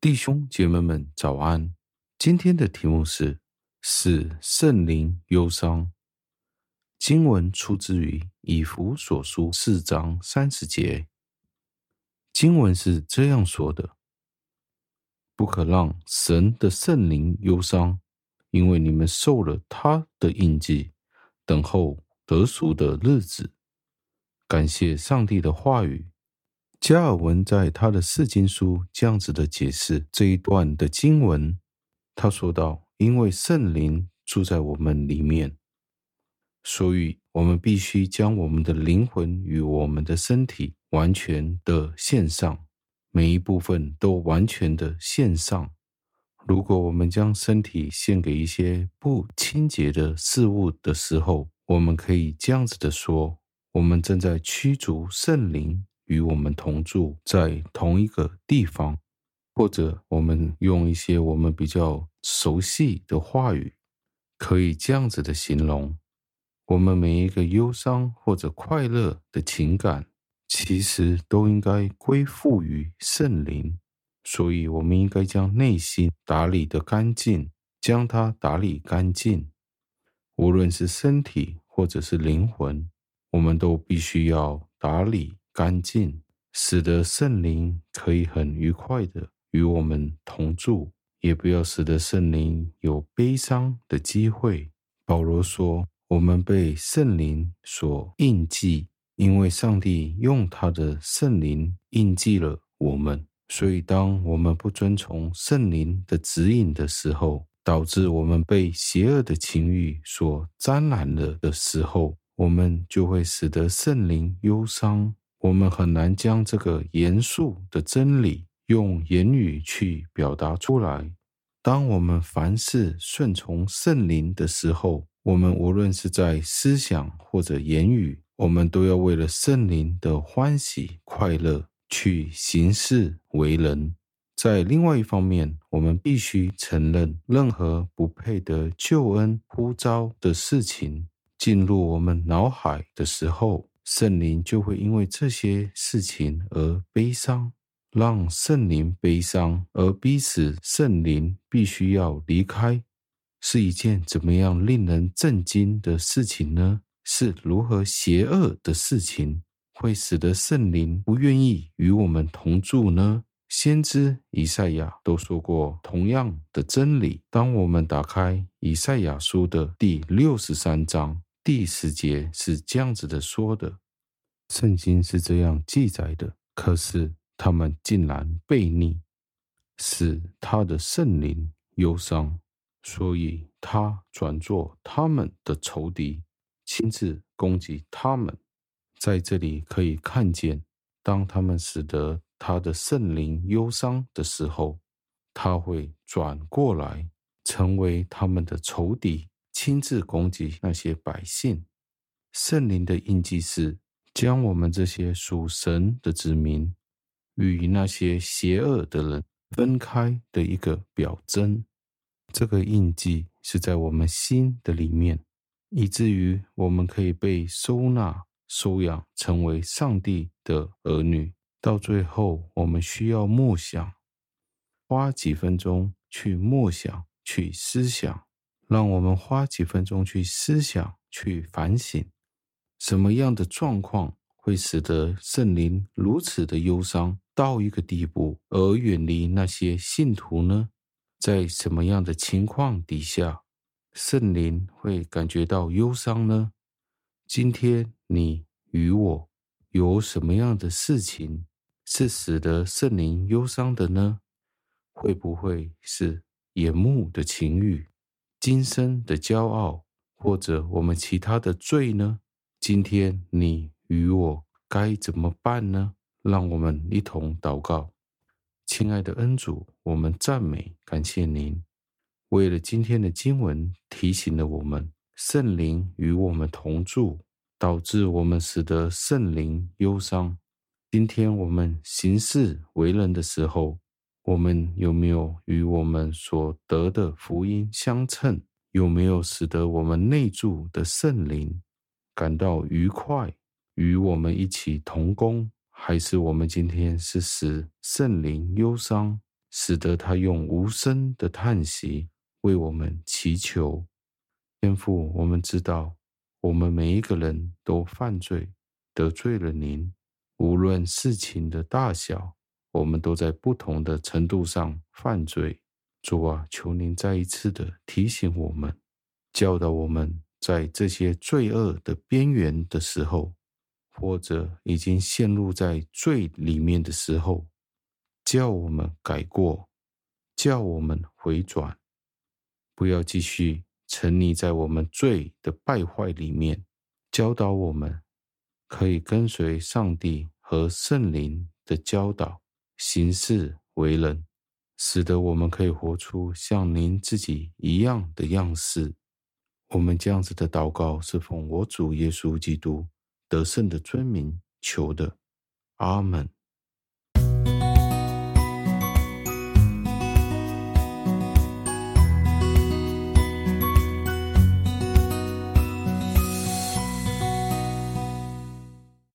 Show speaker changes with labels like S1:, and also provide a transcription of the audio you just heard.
S1: 弟兄姐妹们，早安！今天的题目是使圣灵忧伤。经文出自于以弗所书四章三十节。经文是这样说的：“不可让神的圣灵忧伤，因为你们受了他的印记，等候得赎的日子。”感谢上帝的话语。加尔文在他的四经书这样子的解释这一段的经文，他说道：“因为圣灵住在我们里面，所以我们必须将我们的灵魂与我们的身体完全的献上，每一部分都完全的献上。如果我们将身体献给一些不清洁的事物的时候，我们可以这样子的说：我们正在驱逐圣灵。”与我们同住在同一个地方，或者我们用一些我们比较熟悉的话语，可以这样子的形容：我们每一个忧伤或者快乐的情感，其实都应该归附于圣灵。所以，我们应该将内心打理得干净，将它打理干净。无论是身体或者是灵魂，我们都必须要打理。干净，使得圣灵可以很愉快的与我们同住，也不要使得圣灵有悲伤的机会。保罗说：“我们被圣灵所印记，因为上帝用他的圣灵印记了我们。所以，当我们不遵从圣灵的指引的时候，导致我们被邪恶的情欲所沾染了的时候，我们就会使得圣灵忧伤。”我们很难将这个严肃的真理用言语去表达出来。当我们凡事顺从圣灵的时候，我们无论是在思想或者言语，我们都要为了圣灵的欢喜快乐去行事为人。在另外一方面，我们必须承认，任何不配得救恩呼召的事情进入我们脑海的时候，圣灵就会因为这些事情而悲伤，让圣灵悲伤，而逼使圣灵必须要离开，是一件怎么样令人震惊的事情呢？是如何邪恶的事情会使得圣灵不愿意与我们同住呢？先知以赛亚都说过同样的真理。当我们打开以赛亚书的第六十三章。第十节是这样子的说的，圣经是这样记载的。可是他们竟然悖逆，使他的圣灵忧伤，所以他转作他们的仇敌，亲自攻击他们。在这里可以看见，当他们使得他的圣灵忧伤的时候，他会转过来成为他们的仇敌。亲自攻击那些百姓，圣灵的印记是将我们这些属神的子民与那些邪恶的人分开的一个表征。这个印记是在我们心的里面，以至于我们可以被收纳、收养，成为上帝的儿女。到最后，我们需要默想，花几分钟去默想、去思想。让我们花几分钟去思想、去反省，什么样的状况会使得圣灵如此的忧伤到一个地步，而远离那些信徒呢？在什么样的情况底下，圣灵会感觉到忧伤呢？今天你与我有什么样的事情是使得圣灵忧伤的呢？会不会是眼目的情欲？今生的骄傲，或者我们其他的罪呢？今天你与我该怎么办呢？让我们一同祷告，亲爱的恩主，我们赞美感谢您。为了今天的经文提醒了我们，圣灵与我们同住，导致我们使得圣灵忧伤。今天我们行事为人的时候，我们有没有与我们所得的福音相称？有没有使得我们内住的圣灵感到愉快，与我们一起同工？还是我们今天是使圣灵忧伤，使得他用无声的叹息为我们祈求。天父，我们知道，我们每一个人都犯罪，得罪了您。无论事情的大小，我们都在不同的程度上犯罪。主啊，求您再一次的提醒我们，教导我们在这些罪恶的边缘的时候，或者已经陷入在罪里面的时候，叫我们改过，叫我们回转，不要继续。沉溺在我们罪的败坏里面，教导我们可以跟随上帝和圣灵的教导，行事为人，使得我们可以活出像您自己一样的样式。我们这样子的祷告是奉我主耶稣基督得胜的尊名求的，阿门。